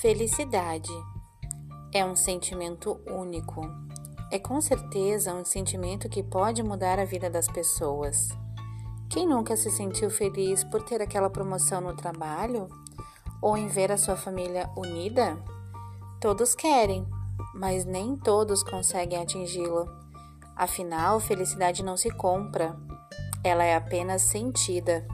Felicidade é um sentimento único. É com certeza um sentimento que pode mudar a vida das pessoas. Quem nunca se sentiu feliz por ter aquela promoção no trabalho? Ou em ver a sua família unida? Todos querem, mas nem todos conseguem atingi-la. Afinal, felicidade não se compra, ela é apenas sentida.